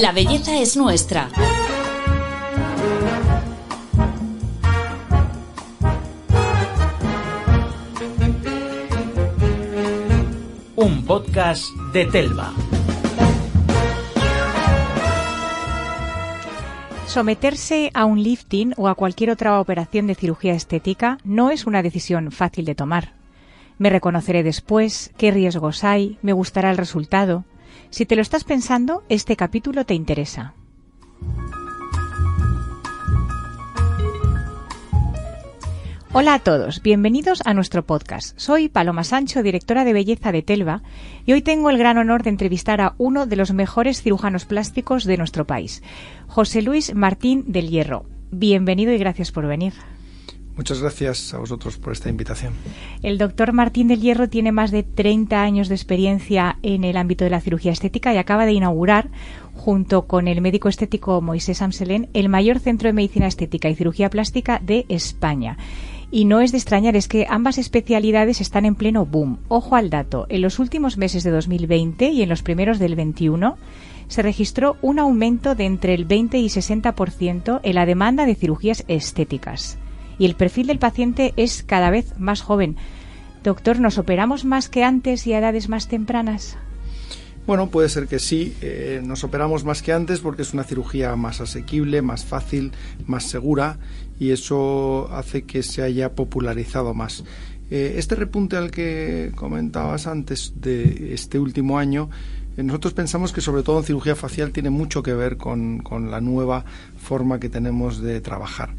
La belleza es nuestra. Un podcast de Telva. Someterse a un lifting o a cualquier otra operación de cirugía estética no es una decisión fácil de tomar. Me reconoceré después, qué riesgos hay, me gustará el resultado. Si te lo estás pensando, este capítulo te interesa. Hola a todos, bienvenidos a nuestro podcast. Soy Paloma Sancho, directora de belleza de Telva, y hoy tengo el gran honor de entrevistar a uno de los mejores cirujanos plásticos de nuestro país, José Luis Martín del Hierro. Bienvenido y gracias por venir. Muchas gracias a vosotros por esta invitación. El doctor Martín del Hierro tiene más de 30 años de experiencia en el ámbito de la cirugía estética y acaba de inaugurar, junto con el médico estético Moisés Amselén, el mayor centro de medicina estética y cirugía plástica de España. Y no es de extrañar, es que ambas especialidades están en pleno boom. Ojo al dato, en los últimos meses de 2020 y en los primeros del 21 se registró un aumento de entre el 20 y 60% en la demanda de cirugías estéticas. Y el perfil del paciente es cada vez más joven. Doctor, ¿nos operamos más que antes y a edades más tempranas? Bueno, puede ser que sí, eh, nos operamos más que antes porque es una cirugía más asequible, más fácil, más segura y eso hace que se haya popularizado más. Eh, este repunte al que comentabas antes de este último año, eh, nosotros pensamos que sobre todo en cirugía facial tiene mucho que ver con, con la nueva forma que tenemos de trabajar.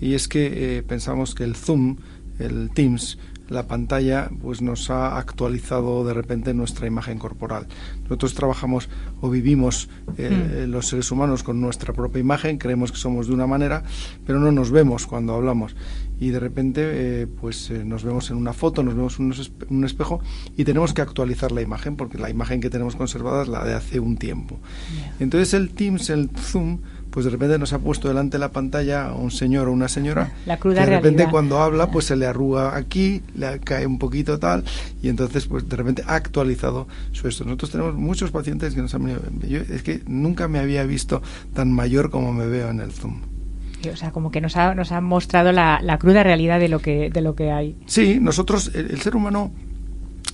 Y es que pensamos que el Zoom, el Teams, la pantalla pues nos ha actualizado de repente nuestra imagen corporal. Nosotros trabajamos o vivimos eh, mm. los seres humanos con nuestra propia imagen, creemos que somos de una manera, pero no nos vemos cuando hablamos. Y de repente eh, pues eh, nos vemos en una foto, nos vemos en un espejo y tenemos que actualizar la imagen porque la imagen que tenemos conservada es la de hace un tiempo. Entonces el Teams, el Zoom, pues de repente nos ha puesto delante de la pantalla un señor o una señora la cruda que de repente cuando habla pues se le arruga aquí, le cae un poquito tal y entonces pues de repente ha actualizado su esto. Nosotros tenemos muchos pacientes que nos han venido, yo es que nunca me había visto tan mayor como me veo en el Zoom. O sea, como que nos ha, nos ha mostrado la, la cruda realidad de lo que, de lo que hay. Sí, nosotros, el, el ser humano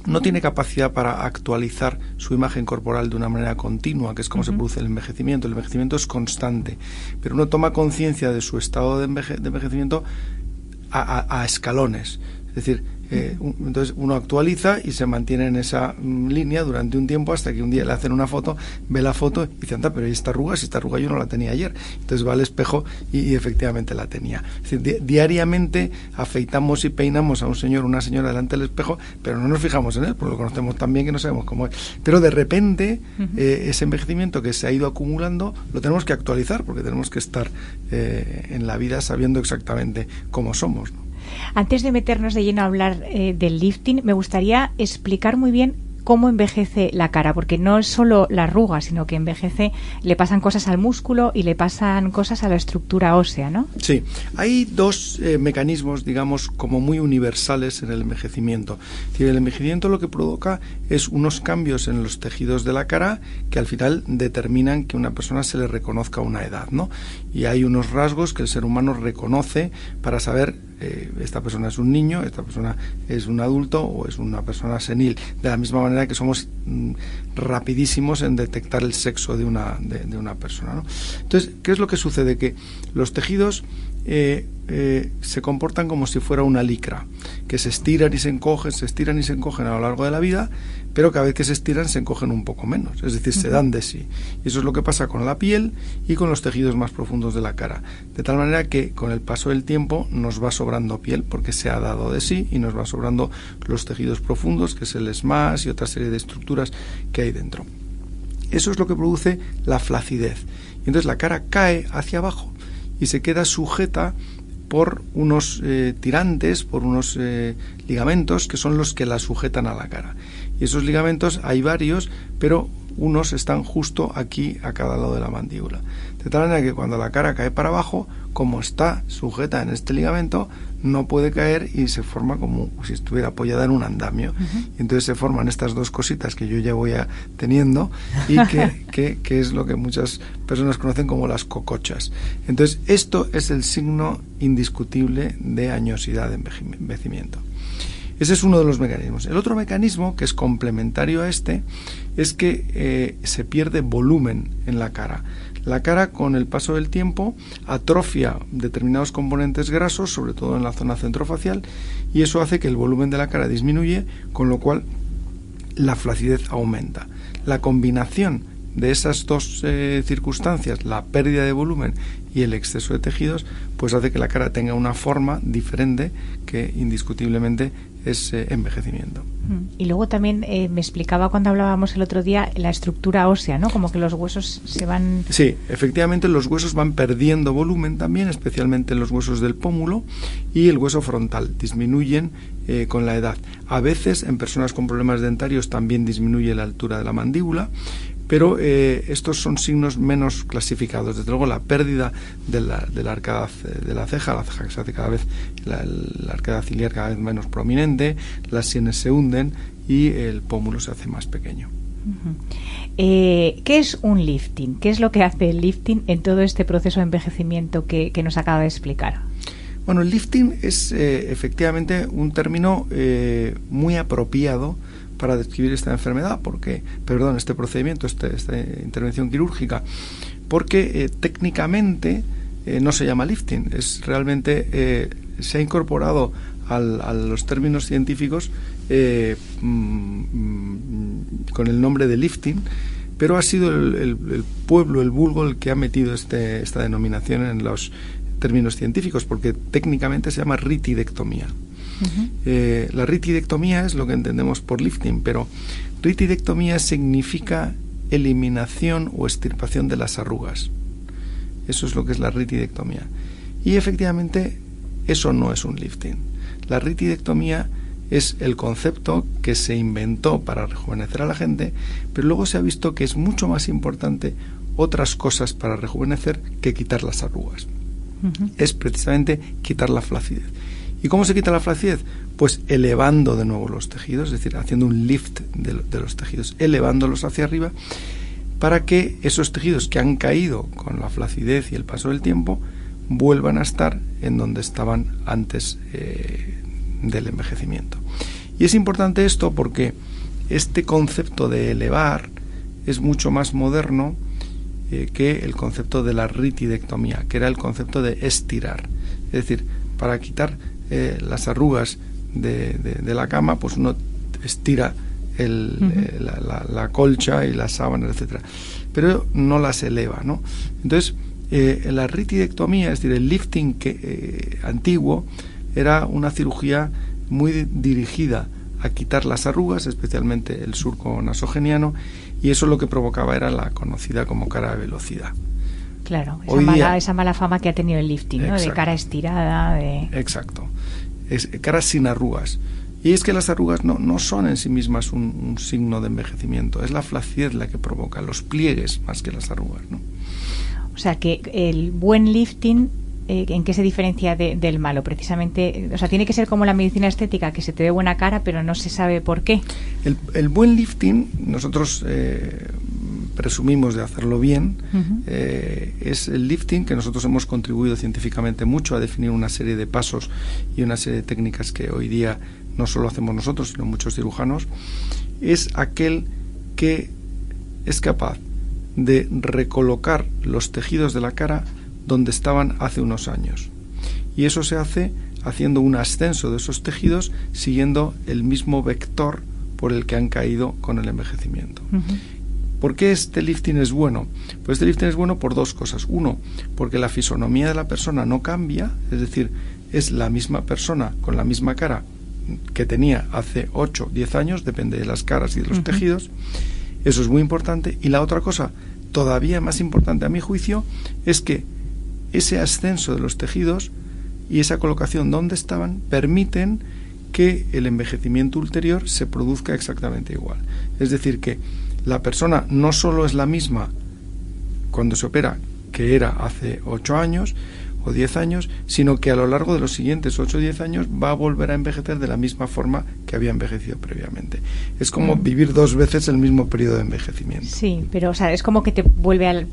no tiene capacidad para actualizar su imagen corporal de una manera continua, que es como se produce el envejecimiento. El envejecimiento es constante, pero uno toma conciencia de su estado de, enveje de envejecimiento a, a, a, escalones. Es decir, eh, entonces uno actualiza y se mantiene en esa mm, línea durante un tiempo hasta que un día le hacen una foto, ve la foto y dice, anda, pero esta arruga, si esta arruga yo no la tenía ayer. Entonces va al espejo y, y efectivamente la tenía. Es decir, di diariamente afeitamos y peinamos a un señor o una señora delante del espejo, pero no nos fijamos en él, porque lo conocemos tan bien que no sabemos cómo es. Pero de repente uh -huh. eh, ese envejecimiento que se ha ido acumulando lo tenemos que actualizar, porque tenemos que estar eh, en la vida sabiendo exactamente cómo somos. ¿no? Antes de meternos de lleno a hablar eh, del lifting, me gustaría explicar muy bien cómo envejece la cara, porque no es solo la arruga, sino que envejece, le pasan cosas al músculo y le pasan cosas a la estructura ósea, ¿no? Sí, hay dos eh, mecanismos, digamos, como muy universales en el envejecimiento. Es decir, el envejecimiento lo que provoca es unos cambios en los tejidos de la cara que al final determinan que una persona se le reconozca una edad, ¿no? Y hay unos rasgos que el ser humano reconoce para saber eh, esta persona es un niño, esta persona es un adulto o es una persona senil. De la misma manera que somos mm, rapidísimos en detectar el sexo de una, de, una persona. Entonces, ¿qué es lo que sucede? Que los tejidos eh, eh, se comportan como si fuera una licra, que se estiran y se encogen, se estiran y se encogen a lo largo de la vida, pero cada vez que se estiran se encogen un poco menos, es decir, uh -huh. se dan de sí. Y eso es lo que pasa con la piel y con los tejidos más profundos de la cara. De tal manera que con el paso del tiempo nos va sobrando piel porque se ha dado de sí y nos va sobrando los tejidos profundos, que es el esmas y otra serie de estructuras que hay dentro. Eso es lo que produce la flacidez. Y entonces la cara cae hacia abajo y se queda sujeta por unos eh, tirantes, por unos eh, ligamentos que son los que la sujetan a la cara. Y esos ligamentos hay varios, pero unos están justo aquí a cada lado de la mandíbula. De tal manera que cuando la cara cae para abajo, como está sujeta en este ligamento, no puede caer y se forma como si estuviera apoyada en un andamio. Y entonces se forman estas dos cositas que yo ya voy a, teniendo y que, que, es lo que muchas personas conocen como las cocochas. Entonces esto es el signo indiscutible de añosidad de envejecimiento. Ese es uno de los mecanismos. El otro mecanismo, que es complementario a este, es que eh, se pierde volumen en la cara. La cara con el paso del tiempo atrofia determinados componentes grasos, sobre todo en la zona centrofacial, y eso hace que el volumen de la cara disminuye, con lo cual la flacidez aumenta. La combinación de esas dos eh, circunstancias, la pérdida de volumen y el exceso de tejidos, pues hace que la cara tenga una forma diferente que indiscutiblemente es eh, envejecimiento. Y luego también eh, me explicaba cuando hablábamos el otro día la estructura ósea, ¿no? Como que los huesos se van... Sí, efectivamente los huesos van perdiendo volumen también, especialmente los huesos del pómulo y el hueso frontal. Disminuyen eh, con la edad. A veces en personas con problemas dentarios también disminuye la altura de la mandíbula, pero eh, estos son signos menos clasificados. Desde luego, la pérdida de la, de la arcada de la ceja, la ceja que se hace cada vez, la, arcada ciliar cada vez menos prominente, las sienes se hunden y el pómulo se hace más pequeño. Eh, ¿Qué es un lifting? ¿Qué es lo que hace el lifting en todo este proceso de envejecimiento que, nos acaba de explicar? Bueno, el lifting es eh, efectivamente un término muy apropiado para describir esta enfermedad, porque, perdón, este procedimiento, este, esta intervención quirúrgica, porque eh, técnicamente eh, no se llama lifting, es realmente eh, se ha incorporado al, a los términos científicos mm, con el nombre de lifting, pero ha sido el, el, pueblo, el vulgo, el que ha metido este, esta denominación en los términos científicos, porque técnicamente se llama ritidectomía. Eh, la ritidectomía es lo que entendemos por lifting, pero ritidectomía significa eliminación o extirpación de las arrugas. Eso es lo que es la ritidectomía. Y efectivamente eso no es un lifting. La ritidectomía es el concepto que se inventó para rejuvenecer a la gente, pero luego se ha visto que es mucho más importante otras cosas para rejuvenecer que quitar las arrugas. Es precisamente quitar la flacidez. ¿Y cómo se quita la flacidez? Pues elevando de nuevo los tejidos, es decir, haciendo un lift de, los tejidos, elevándolos hacia arriba, para que esos tejidos que han caído con la flacidez y el paso del tiempo vuelvan a estar en donde estaban antes eh, del envejecimiento. Y es importante esto porque este concepto de elevar es mucho más moderno eh, que el concepto de la ritidectomía, que era el concepto de estirar. Es decir, para quitar eh, las arrugas de, de, la cama, pues uno estira el, eh, la, colcha y las sábanas, etcétera, pero no las eleva, ¿no? Entonces, eh, la ritidectomía, es decir, el lifting que, antiguo, era una cirugía muy dirigida a quitar las arrugas, especialmente el surco nasogeniano, y eso lo que provocaba era la conocida como cara de velocidad. Claro, esa, mala, esa mala fama que ha tenido el lifting, ¿no? de cara estirada. De... Exacto es caras sin arrugas. Y es que las arrugas no, no son en sí mismas un, signo de envejecimiento, es la flacidez la que provoca, los pliegues más que las arrugas. ¿no? O sea que el buen lifting, eh, ¿en qué se diferencia del malo? Precisamente, o sea, tiene que ser como la medicina estética, que se te ve buena cara, pero no se sabe por qué. El, el buen lifting, nosotros eh, presumimos de hacerlo bien, eh, es el lifting, que nosotros hemos contribuido científicamente mucho a definir una serie de pasos y una serie de técnicas que hoy día no solo hacemos nosotros, sino muchos cirujanos, es aquel que es capaz de recolocar los tejidos de la cara donde estaban hace unos años. Y eso se hace haciendo un ascenso de esos tejidos siguiendo el mismo vector por el que han caído con el envejecimiento. ¿Por qué este lifting es bueno? Pues este lifting es bueno por dos cosas. Uno, porque la fisonomía de la persona no cambia, es decir, es la misma persona con la misma cara que tenía hace 8, 10 años, depende de las caras y de los tejidos. Eso es muy importante. Y la otra cosa, todavía más importante a mi juicio, es que ese ascenso de los tejidos y esa colocación donde estaban permiten que el envejecimiento ulterior se produzca exactamente igual. Es decir, que la persona no solo es la misma cuando se opera que era hace 8 años o 10 años, sino que a lo largo de los siguientes 8 o 10 años va a volver a envejecer de la misma forma que había envejecido previamente. Es como Mm. vivir dos veces el mismo periodo de envejecimiento. Sí, pero o sea, es como que te vuelve al-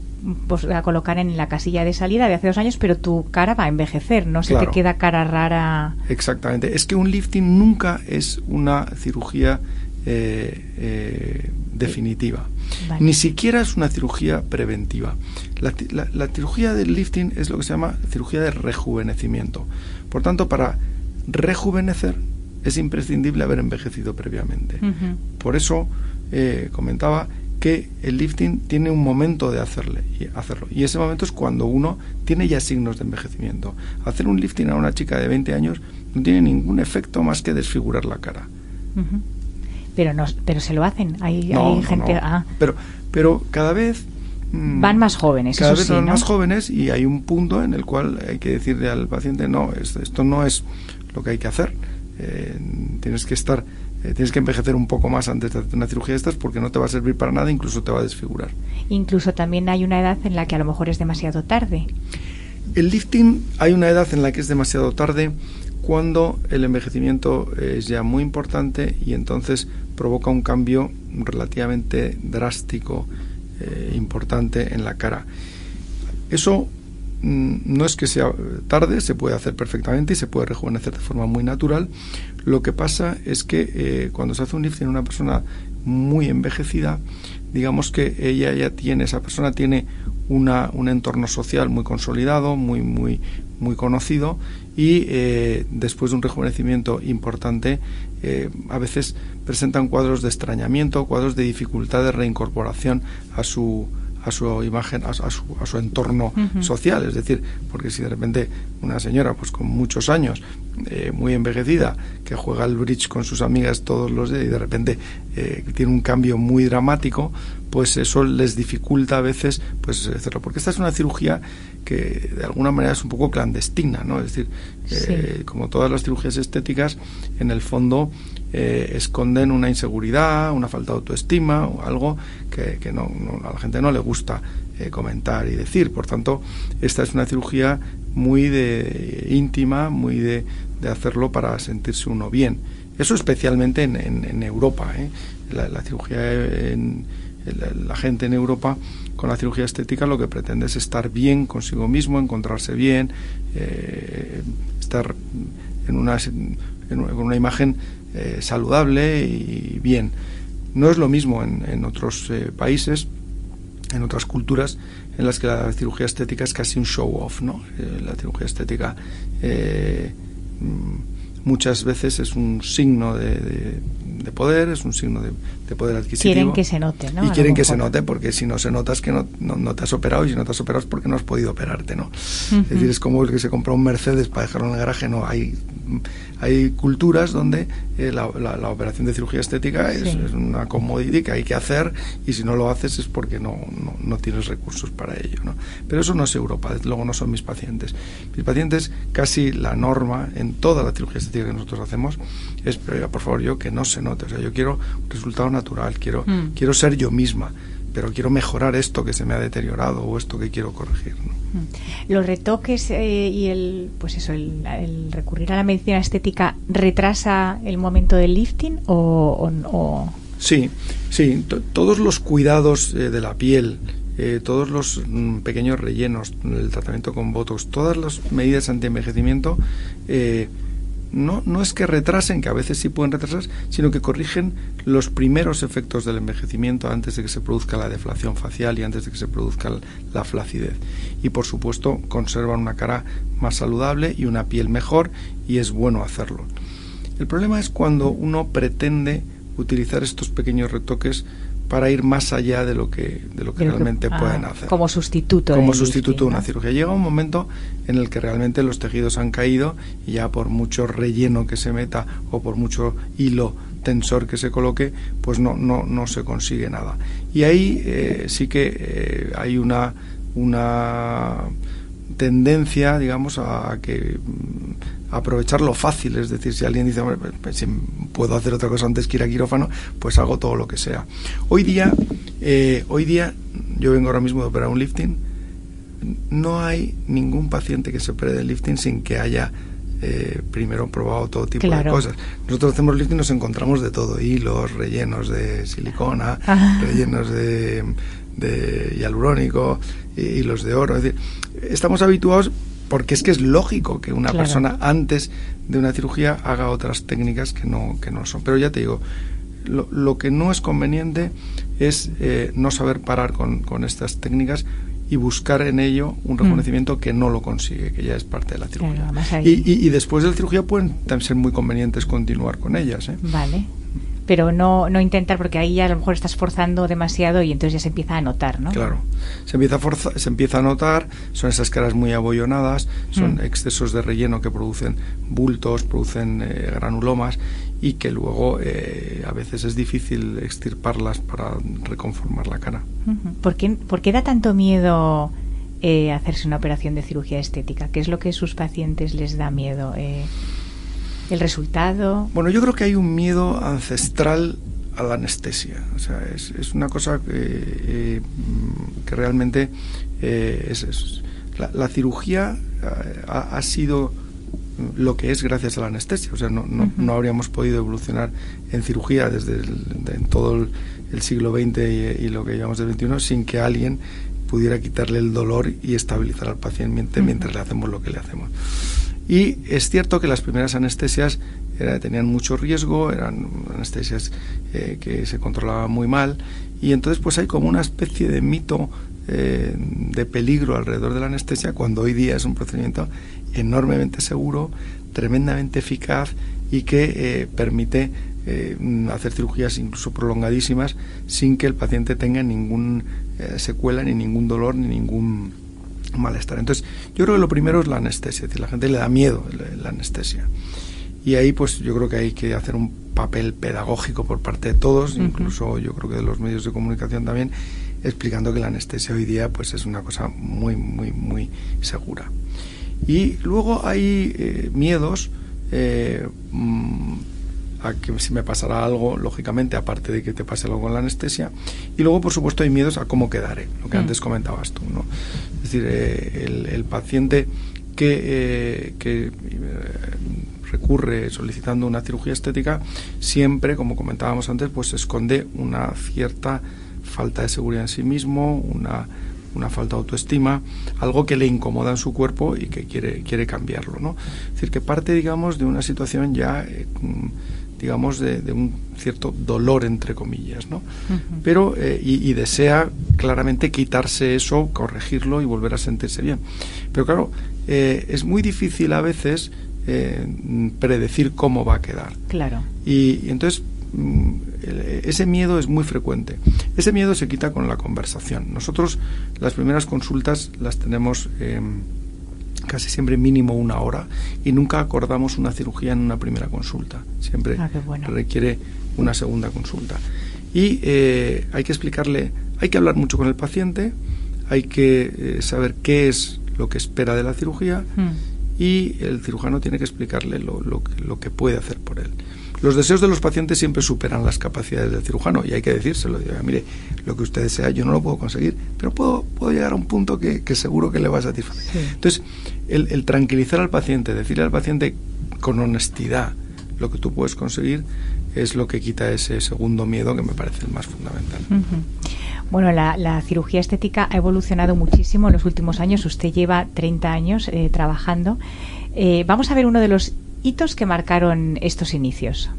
pues, a colocar en la casilla de salida de hace dos años, pero tu cara va a envejecer, no se Claro. te queda cara rara. Exactamente. Es que un lifting nunca es una cirugía eh, eh, definitiva. Vale. Ni siquiera es una cirugía preventiva. La, la- la cirugía del lifting es lo que se llama cirugía de rejuvenecimiento. Por tanto, para rejuvenecer es imprescindible haber envejecido previamente. Por eso eh, comentaba que el lifting tiene un momento de hacerle, y hacerlo. Y ese momento es cuando uno tiene ya signos de envejecimiento. Hacer un lifting a una chica de 20 años no tiene ningún efecto más que desfigurar la cara. Pero no, pero se lo hacen. Hay, No, hay no, gente. no. ah, Pero, pero cada vez... mm, Van más jóvenes, Cada eso vez sí, van ¿no? más jóvenes y hay un punto en el cual hay que decirle al paciente, no, esto, esto no es lo que hay que hacer. Eh, tienes que estar, eh, tienes que envejecer un poco más antes de hacer una cirugía de estas porque no te va a servir para nada, incluso te va a desfigurar. Incluso también hay una edad en la que a lo mejor es demasiado tarde. El lifting hay una edad en la que es demasiado tarde cuando el envejecimiento es ya muy importante y entonces provoca un cambio relativamente drástico, eh, importante en la cara. Eso mm, no es que sea tarde, se puede hacer perfectamente y se puede rejuvenecer de forma muy natural. Lo que pasa es que eh, cuando se hace un lifting en una persona muy envejecida, digamos que ella ya tiene, esa persona tiene una, un entorno social muy consolidado, muy, muy, muy conocido y eh, después de un rejuvenecimiento importante eh, a veces presentan cuadros de extrañamiento, cuadros de dificultad de reincorporación a su, a su imagen, a, su- a su, a su entorno social. Es decir, porque si de repente una señora pues con muchos años, eh, muy envejecida, que juega al bridge con sus amigas todos los días y de repente eh, tiene un cambio muy dramático, pues eso les dificulta a veces pues hacerlo. Porque esta es una cirugía que de alguna manera es un poco clandestina, ¿no? Es decir, eh, como todas las cirugías estéticas, en el fondo eh, esconden una inseguridad, una falta de autoestima, algo que, no, a la gente no le gusta eh, comentar y decir. Por tanto, esta es una cirugía muy de íntima, muy de, de hacerlo para sentirse uno bien. Eso especialmente en, en- Europa. ¿eh? La, cirugía en, la, gente en Europa con la cirugía estética lo que pretende es estar bien consigo mismo, encontrarse bien, eh, estar en una, en una imagen eh, saludable y bien. No es lo mismo en, en otros eh, países, en otras culturas, en las que la cirugía estética es casi un show off, ¿no? Eh, la cirugía estética eh, mm, muchas veces es un signo de- de poder, es un signo de, de poder adquisitivo. Quieren que se note, ¿no? Y quieren que se note, porque si no se nota es que no, no, no te has operado, y si no te has operado es porque no has podido operarte, ¿no? Ujú. Es decir, es como el que se compra un Mercedes para dejarlo en el garaje, no. Hay, hay culturas donde eh, la, la- la operación de cirugía estética es, Sí. es una commodity que hay que hacer, y si no lo haces es porque no, no, no tienes recursos para ello, ¿no? Pero eso no es Europa, luego no son mis pacientes. Mis pacientes, casi la norma en toda la cirugía estética que nosotros hacemos es, pero oiga, por favor, yo que no se note. O sea, yo quiero un resultado natural, quiero, Mm. quiero ser yo misma, pero quiero mejorar esto que se me ha deteriorado o esto que quiero corregir. ¿no? Mm. Los retoques eh, y el, pues eso, el, el recurrir a la medicina estética retrasa el momento del lifting o, o- o- Sí, sí, to- todos los cuidados eh, de la piel, eh, todos los mm, pequeños rellenos, el tratamiento con botox, todas las medidas anti-envejecimiento, eh, no, no es que retrasen, que a veces sí pueden retrasar, sino que corrigen los primeros efectos del envejecimiento antes de que se produzca la deflación facial y antes de que se produzca la flacidez. Y por supuesto conservan una cara más saludable y una piel mejor y es bueno hacerlo. El problema es cuando uno pretende utilizar estos pequeños retoques para ir más allá de lo que, de lo que de lo que- realmente ah, pueden hacer. como sustituto Como sustituto de una cirugía. Llega un momento en el que realmente los tejidos han caído y ya por mucho relleno que se meta o por mucho hilo tensor que se coloque, pues no, no, no se consigue nada. Y ahí eh, sí que eh, hay una, una tendencia, digamos, a, a que mm, aprovechar lo fácil, es decir, si alguien dice, "Hombre, pues, pues, si puedo hacer otra cosa antes que ir a quirófano, pues hago todo lo que sea. Hoy día Eh, hoy día, yo vengo ahora mismo de operar un lifting, no hay ningún paciente que se opere del lifting sin que haya eh, primero probado todo tipo de cosas. Nosotros hacemos lifting y nos encontramos de todo, hilos, rellenos de silicona, ah. rellenos de, de hialurónico, hilos de oro. Es decir, estamos habituados porque es que es lógico que una persona antes de una cirugía haga otras técnicas que no, que no son. Pero ya te digo, lo, lo que no es conveniente es eh, no saber parar con, con, estas técnicas y buscar en ello un mm. reconocimiento que no lo consigue, que ya es parte de la cirugía. y, y, después de la cirugía pueden ser muy convenientes continuar con ellas. ¿eh? Vale pero no, no intentar porque ahí ya a lo mejor estás forzando demasiado y entonces ya se empieza a notar, ¿no? Claro, se empieza a, se empieza a notar, son esas caras muy abollonadas, son mm. excesos de relleno que producen bultos, producen eh, granulomas y que luego eh, a veces es difícil extirparlas para reconformar la cara. ¿Por, qué, ¿Por qué da tanto miedo eh, hacerse una operación de cirugía estética? ¿Qué es lo que a sus pacientes les da miedo? El resultado? Bueno, yo creo que hay un miedo ancestral a la anestesia. O sea, es, es una cosa que, eh, que realmente eh, es, la, cirugía eh, ha, sido lo que es gracias a la anestesia. O sea, no, no, no habríamos podido evolucionar en cirugía desde en todo el, siglo XX y, lo que llamamos del XXI sin que alguien pudiera quitarle el dolor y estabilizar al paciente mientras le hacemos lo que le hacemos. Y es cierto que las primeras anestesias tenían mucho riesgo, eran anestesias eh, que se controlaban muy mal. Y entonces pues hay como una especie de mito eh, de peligro alrededor de la anestesia cuando hoy día es un procedimiento enormemente seguro, tremendamente eficaz y que eh, permite hacer cirugías incluso prolongadísimas sin que el paciente tenga ningún secuela, ni ningún dolor, ni ningún malestar. Entonces, yo creo que lo primero es la anestesia, es decir, la gente le da miedo la, anestesia. Y ahí, pues yo creo que hay que hacer un papel pedagógico por parte de todos, incluso yo creo que de los medios de comunicación también, explicando que la anestesia hoy día, pues es una cosa muy, muy, muy segura. Y luego hay eh, miedos. Eh, mm, a que si me pasará algo, lógicamente, aparte de que te pase algo con la anestesia. Y luego, por supuesto, hay miedos a cómo quedaré, lo que mm. antes comentabas tú. ¿no? Es decir, eh, el, paciente que, eh, que eh, recurre solicitando una cirugía estética, siempre, como comentábamos antes, pues esconde una cierta falta de seguridad en sí mismo, una, una falta de autoestima, algo que le incomoda en su cuerpo y que quiere, quiere cambiarlo. ¿no? Es decir, que parte, digamos, de una situación ya digamos, de, un cierto dolor, entre comillas, ¿no? Pero, eh, y, desea claramente quitarse eso, corregirlo y volver a sentirse bien. Pero claro, eh, es muy difícil a veces eh, predecir cómo va a quedar. Claro. Y, entonces, mm, ese miedo es muy frecuente. Ese miedo se quita con la conversación. Nosotros las primeras consultas las tenemos casi siempre mínimo una hora y nunca acordamos una cirugía en una primera consulta. Siempre ah, requiere una segunda consulta. Y eh, hay que explicarle, hay que hablar mucho con el paciente, hay que eh, saber qué es lo que espera de la cirugía hmm. y el cirujano tiene que explicarle lo, lo, lo que puede hacer por él. Los deseos de los pacientes siempre superan las capacidades del cirujano y hay que decírselo. mire, lo que usted desea yo no lo puedo conseguir, pero puedo, puedo llegar a un punto que, seguro que le va a satisfacer. Entonces, el, tranquilizar al paciente, decirle al paciente con honestidad lo que tú puedes conseguir, es lo que quita ese segundo miedo que me parece el más fundamental. Bueno, la, cirugía estética ha evolucionado muchísimo en los últimos años. Usted lleva 30 años eh, trabajando. Eh, vamos a ver uno de los hitos que marcaron estos inicios.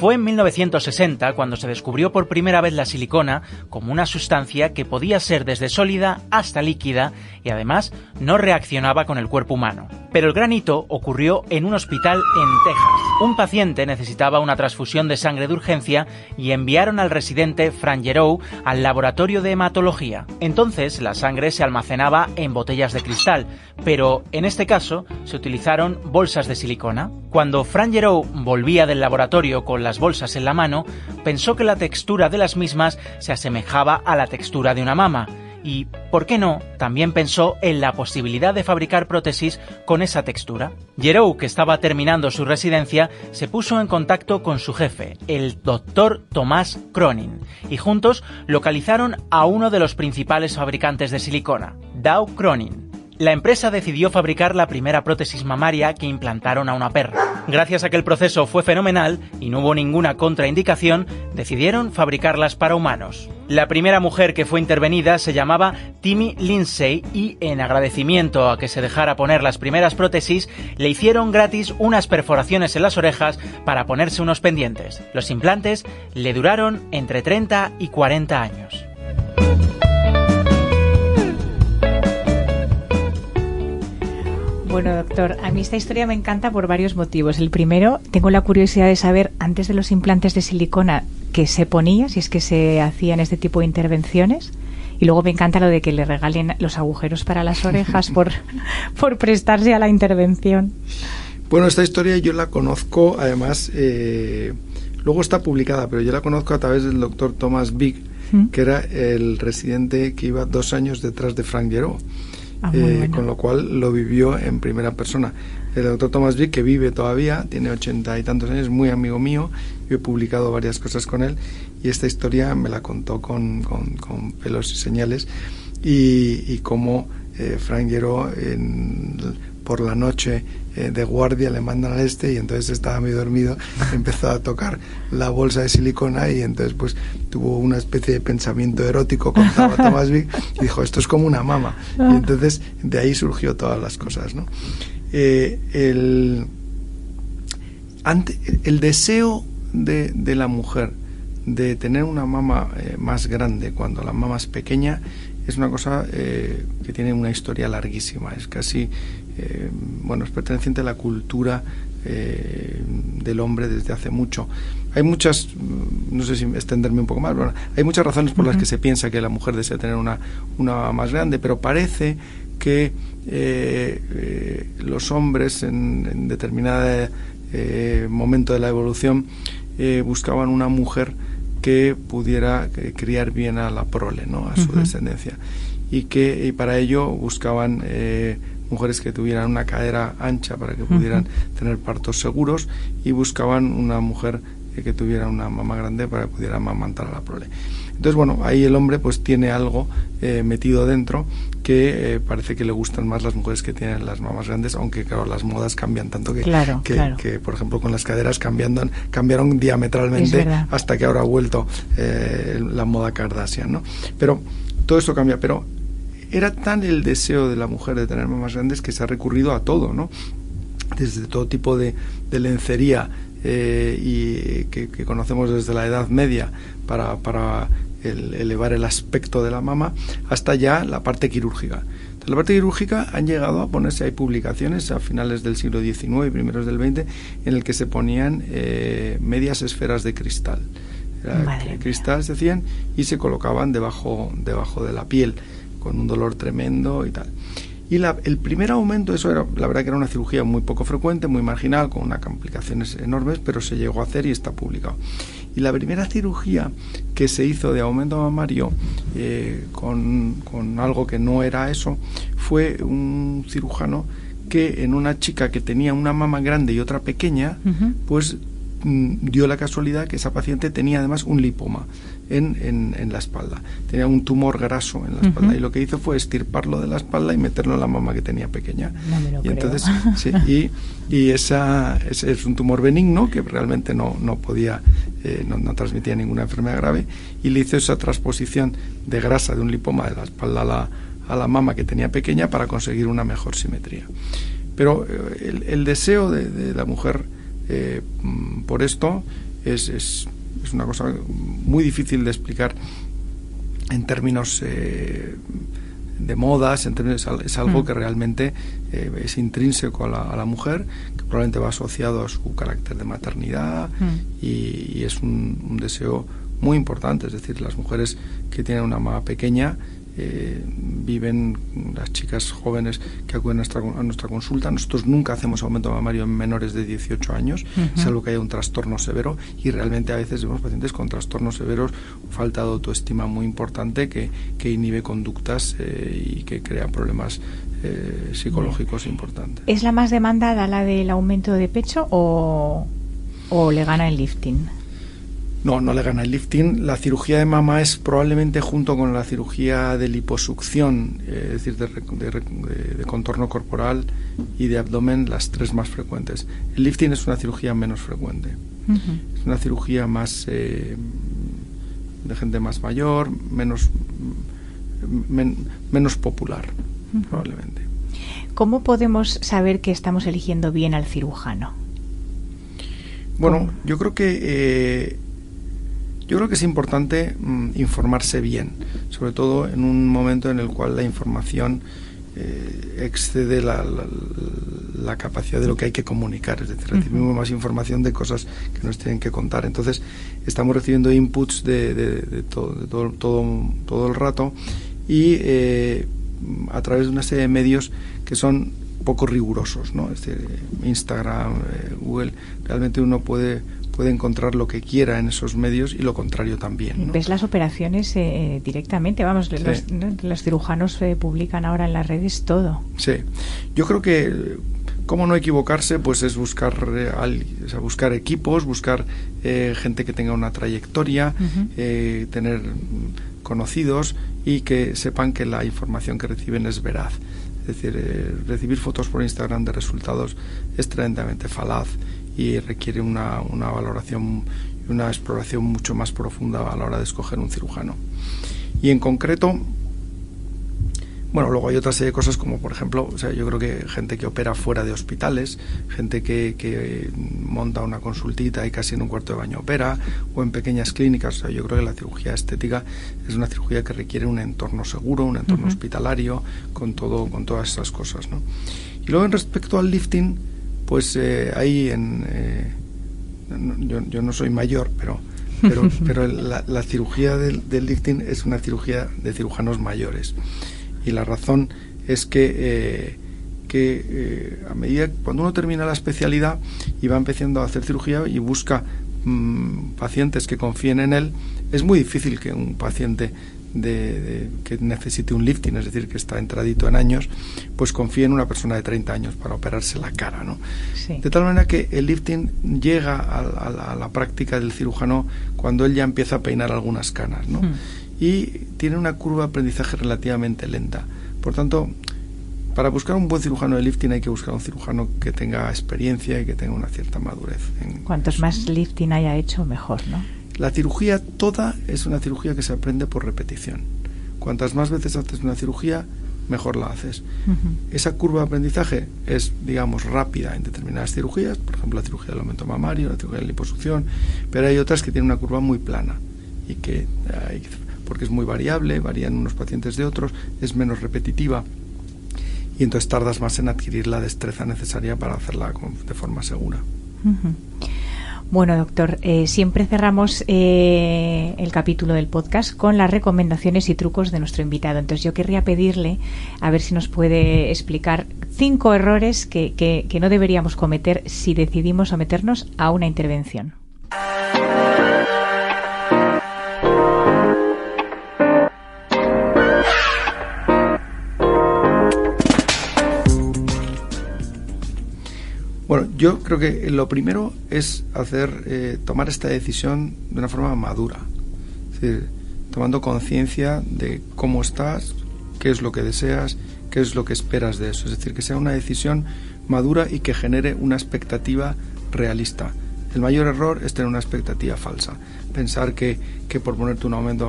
Fue en 1960 cuando se descubrió por primera vez la silicona como una sustancia que podía ser desde sólida hasta líquida y además no reaccionaba con el cuerpo humano. Pero el gran hito ocurrió en un hospital en Texas. Un paciente necesitaba una transfusión de sangre de urgencia y enviaron al residente Fran Gerow al laboratorio de hematología. Entonces la sangre se almacenaba en botellas de cristal, pero en este caso se utilizaron bolsas de silicona. Cuando Fran Gerow volvía del laboratorio con las bolsas en la mano, pensó que la textura de las mismas se asemejaba a la textura de una mama y, ¿por qué no?, también pensó en la posibilidad de fabricar prótesis con esa textura. Jerou, que estaba terminando su residencia, se puso en contacto con su jefe, el doctor Tomás Cronin, y juntos localizaron a uno de los principales fabricantes de silicona, Dow Cronin. La empresa decidió fabricar la primera prótesis mamaria que implantaron a una perra. Gracias a que el proceso fue fenomenal y no hubo ninguna contraindicación, decidieron fabricarlas para humanos. La primera mujer que fue intervenida se llamaba Timmy Lindsay y en agradecimiento a que se dejara poner las primeras prótesis, le hicieron gratis unas perforaciones en las orejas para ponerse unos pendientes. Los implantes le duraron entre 30 y 40 años. Bueno, doctor, a mí esta historia me encanta por varios motivos. El primero, tengo la curiosidad de saber, antes de los implantes de silicona, qué se ponía, si es que se hacían este tipo de intervenciones. Y luego me encanta lo de que le regalen los agujeros para las orejas por, por prestarse a la intervención. Bueno, esta historia yo la conozco, además, eh, luego está publicada, pero yo la conozco a través del doctor Thomas Big, ¿Mm? que era el residente que iba dos años detrás de Frank Gero. Ah, eh, con lo cual lo vivió en primera persona. El doctor Thomas Vick, que vive todavía, tiene ochenta y tantos años, muy amigo mío, yo he publicado varias cosas con él y esta historia me la contó con, con, pelos y señales y, y cómo eh, Frank Gero en, por la noche eh, de guardia le mandan al este y entonces estaba muy dormido, empezó a tocar la bolsa de silicona y entonces pues tuvo una especie de pensamiento erótico con Thomas Vick y dijo esto es como una mama y ah. entonces de ahí surgió todas las cosas, ¿no? Eh, el, el deseo de, de, la mujer de tener una mama eh, más grande cuando la mama es pequeña es una cosa que tiene una historia larguísima, es casi eh, bueno, es perteneciente a la cultura eh, del hombre desde hace mucho. Hay muchas, mm, no sé si extenderme un poco más, bueno, hay muchas razones por las que se piensa que la mujer desea tener una, una más grande, pero parece que eh, los hombres en, en determinado momento de la evolución buscaban una mujer que pudiera criar bien a la prole, ¿no? a su descendencia. Y que y para ello buscaban mujeres que tuvieran una cadera ancha para que pudieran tener partos seguros y buscaban una mujer que tuviera una mamá grande para que pudiera amamantar a la prole. Entonces, bueno, ahí el hombre pues tiene algo eh, metido dentro que eh, parece que le gustan más las mujeres que tienen las mamás grandes, aunque claro, las modas cambian tanto que, que, por ejemplo, con las caderas cambiando, cambiaron diametralmente hasta que ahora ha vuelto eh, la moda Kardashian, ¿no? Pero todo esto cambia, pero era tan el deseo de la mujer de tener mamás grandes que se ha recurrido a todo, ¿no? Desde todo tipo de, lencería eh, y que, conocemos desde la Edad Media para, para elevar el aspecto de la mama hasta ya la parte quirúrgica. la parte quirúrgica han llegado a ponerse, hay publicaciones a finales del siglo XIX y primeros del XX en el que se ponían eh, medias esferas de cristal. cristal se hacían y se colocaban debajo, debajo de la piel con un dolor tremendo y tal. Y la, el primer aumento, eso era, la verdad que era una cirugía muy poco frecuente, muy marginal, con unas complicaciones enormes, pero se llegó a hacer y está publicado. Y la primera cirugía que se hizo de aumento mamario eh, con, con algo que no era eso, fue un cirujano que en una chica que tenía una mama grande y otra pequeña, pues dio la casualidad que esa paciente tenía además un lipoma en, en, la espalda. Tenía un tumor graso en la espalda y lo que hizo fue estirparlo de la espalda y meterlo en la mama que tenía pequeña. y entonces, sí, y, y esa, es un tumor benigno que realmente no, no podía, eh, no, no, transmitía ninguna enfermedad grave y le hizo esa transposición de grasa de un lipoma de la espalda a la, a la mama que tenía pequeña para conseguir una mejor simetría. Pero eh, el, el, deseo de, de la mujer eh, por esto es, es es una cosa muy difícil de explicar en términos eh, de modas, en términos, es algo mm. que realmente eh, es intrínseco a la, mujer, que probablemente va asociado a su carácter de maternidad mm. y, es un, deseo muy importante. Es decir, las mujeres que tienen una mama pequeña eh, viven las chicas jóvenes que acuden a nuestra, a nuestra, consulta. Nosotros nunca hacemos aumento mamario en menores de 18 años, salvo que haya un trastorno severo y realmente a veces vemos pacientes con trastornos severos, falta de autoestima muy importante que, que inhibe conductas eh, y que crea problemas eh, psicológicos importantes. ¿Es la más demandada la del aumento de pecho o, o le gana el lifting? No, no le gana el lifting. La cirugía de mama es probablemente junto con la cirugía de liposucción, eh, es decir, de, contorno corporal y de abdomen, las tres más frecuentes. El lifting es una cirugía menos frecuente. Es una cirugía más eh, de gente más mayor, menos, menos popular, probablemente. ¿Cómo podemos saber que estamos eligiendo bien al cirujano? Bueno, yo creo que eh, yo creo que es importante mm, informarse bien, sobre todo en un momento en el cual la información eh, excede la, la, capacidad de lo que hay que comunicar, es decir, recibimos más información de cosas que nos tienen que contar. Entonces, estamos recibiendo inputs de, todo, todo, todo, el rato y eh, a través de una serie de medios que son poco rigurosos, ¿no? Es decir, Instagram, eh, Google, realmente uno puede puede encontrar lo que quiera en esos medios y lo contrario también. Ves las operaciones eh, directamente, vamos, los, cirujanos eh, publican ahora en las redes todo. Sí, yo creo que cómo no equivocarse, pues es buscar, buscar equipos, buscar eh, gente que tenga una trayectoria, tener conocidos y que sepan que la información que reciben es veraz. Es decir, recibir fotos por Instagram de resultados es tremendamente falaz y requiere una, una valoración y una exploración mucho más profunda a la hora de escoger un cirujano. Y en concreto, bueno, luego hay otra serie de cosas como, por ejemplo, o sea, yo creo que gente que opera fuera de hospitales, gente que, que monta una consultita y casi en un cuarto de baño opera, o en pequeñas clínicas. O sea, yo creo que la cirugía estética es una cirugía que requiere un entorno seguro, un entorno hospitalario, con todo, con todas esas cosas, ¿no? Y luego en respecto al lifting, pues eh, ahí en... Eh, yo, no soy mayor, pero, pero, pero la, cirugía del, lifting es una cirugía de cirujanos mayores. Y la razón es que, eh, que a medida cuando uno termina la especialidad y va empezando a hacer cirugía y busca mm, pacientes que confíen en él, es muy difícil que un paciente de, que necesite un lifting, es decir, que está entradito en años, pues confíe en una persona de 30 años para operarse la cara, ¿no? De tal manera que el lifting llega a, la práctica del cirujano cuando él ya empieza a peinar algunas canas, ¿no? Hmm. Y tiene una curva de aprendizaje relativamente lenta. Por tanto, para buscar un buen cirujano de lifting hay que buscar un cirujano que tenga experiencia y que tenga una cierta madurez. Cuantos más lifting haya hecho, mejor, ¿no? La cirugía toda es una cirugía que se aprende por repetición. Cuantas más veces haces una cirugía, mejor la haces. Esa curva de aprendizaje es, digamos, rápida en determinadas cirugías, por ejemplo, la cirugía del aumento mamario, la cirugía de liposucción, pero hay otras que tienen una curva muy plana y que, porque es muy variable, varían unos pacientes de otros, es menos repetitiva y entonces tardas más en adquirir la destreza necesaria para hacerla de forma segura. Bueno, doctor, eh, siempre cerramos eh, el capítulo del podcast con las recomendaciones y trucos de nuestro invitado. Entonces, yo querría pedirle a ver si nos puede explicar cinco errores que, que no deberíamos cometer si decidimos someternos a una intervención. Bueno, yo creo que lo primero es hacer, eh, tomar esta decisión de una forma madura, es decir, tomando conciencia de cómo estás, qué es lo que deseas, qué es lo que esperas de eso, es decir, que sea una decisión madura y que genere una expectativa realista. El mayor error es tener una expectativa falsa. Pensar que, que, por ponerte un aumento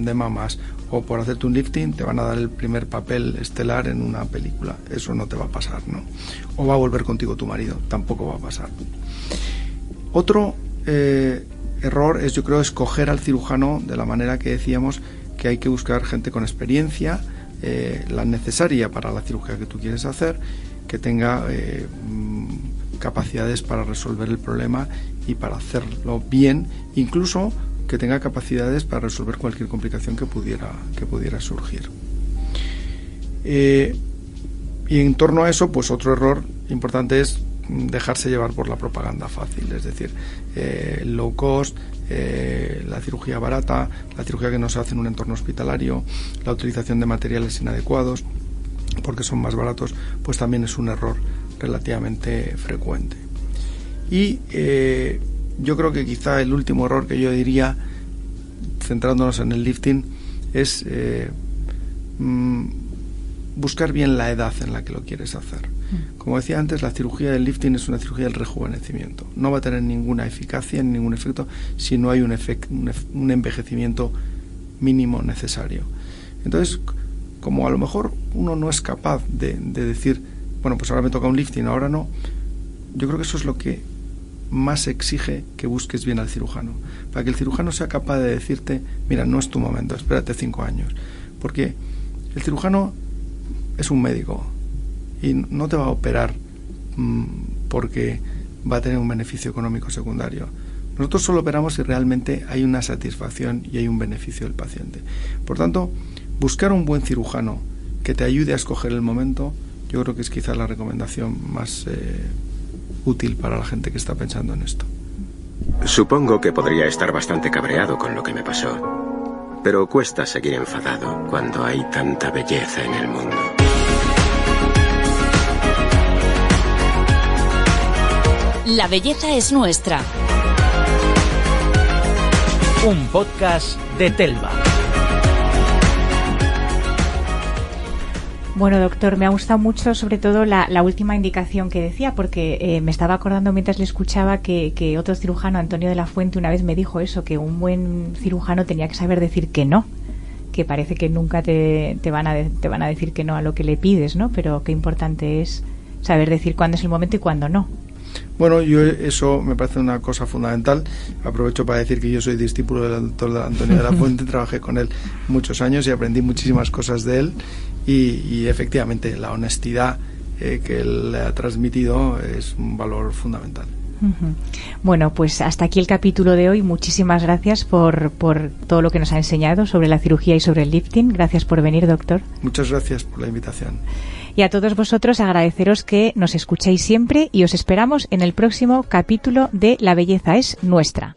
de mamas o por hacerte un lifting te van a dar el primer papel estelar en una película. Eso no te va a pasar, ¿no? O va a volver contigo tu marido. Tampoco va a pasar. Otro eh, error es, yo creo, escoger al cirujano de la manera que decíamos que hay que buscar gente con experiencia, eh, la necesaria para la cirugía que tú quieres hacer, que tenga eh, capacidades para resolver el problema y para hacerlo bien, incluso que tenga capacidades para resolver cualquier complicación que pudiera, que pudiera surgir. Eh, y en torno a eso, pues otro error importante es dejarse llevar por la propaganda fácil, es decir, eh, low cost, eh, la cirugía barata, la cirugía que no se hace en un entorno hospitalario, la utilización de materiales inadecuados, porque son más baratos, pues también es un error relativamente frecuente. Y eh, yo creo que quizá el último error que yo diría, centrándonos en el lifting, es eh, mm, buscar bien la edad en la que lo quieres hacer. Mm. Como decía antes, la cirugía del lifting es una cirugía del rejuvenecimiento. No va a tener ninguna eficacia ni ningún efecto si no hay un, un envejecimiento mínimo necesario. Entonces, como a lo mejor uno no es capaz de, decir, bueno, pues ahora me toca un lifting, ahora no, yo creo que eso es lo que más exige que busques bien al cirujano, para que el cirujano sea capaz de decirte, mira, no es tu momento, espérate cinco años, porque el cirujano es un médico y no te va a operar mm, porque va a tener un beneficio económico secundario. Nosotros solo operamos si realmente hay una satisfacción y hay un beneficio del paciente. Por tanto, buscar un buen cirujano que te ayude a escoger el momento, yo creo que es quizá la recomendación más eh, útil para la gente que está pensando en esto. Supongo que podría estar bastante cabreado con lo que me pasó, pero cuesta seguir enfadado cuando hay tanta belleza en el mundo. La belleza es nuestra. Un podcast de Telva. Bueno, doctor, me ha gustado mucho sobre todo la, última indicación que decía, porque eh, me estaba acordando mientras le escuchaba que, otro cirujano, Antonio de la Fuente, una vez me dijo eso, que un buen cirujano tenía que saber decir que no, que parece que nunca te, van, a te van a decir que no a lo que le pides, ¿no? Pero qué importante es saber decir cuándo es el momento y cuándo no. Bueno, yo eso me parece una cosa fundamental. Aprovecho para decir que yo soy discípulo del doctor Antonio de la Fuente, trabajé con él muchos años y aprendí muchísimas cosas de él y, efectivamente la honestidad eh, que él ha transmitido es un valor fundamental. Bueno, pues hasta aquí el capítulo de hoy. Muchísimas gracias por, por todo lo que nos ha enseñado sobre la cirugía y sobre el lifting. Gracias por venir, doctor. Muchas gracias por la invitación. Y a todos vosotros agradeceros que nos escuchéis siempre y os esperamos en el próximo capítulo de La belleza es nuestra.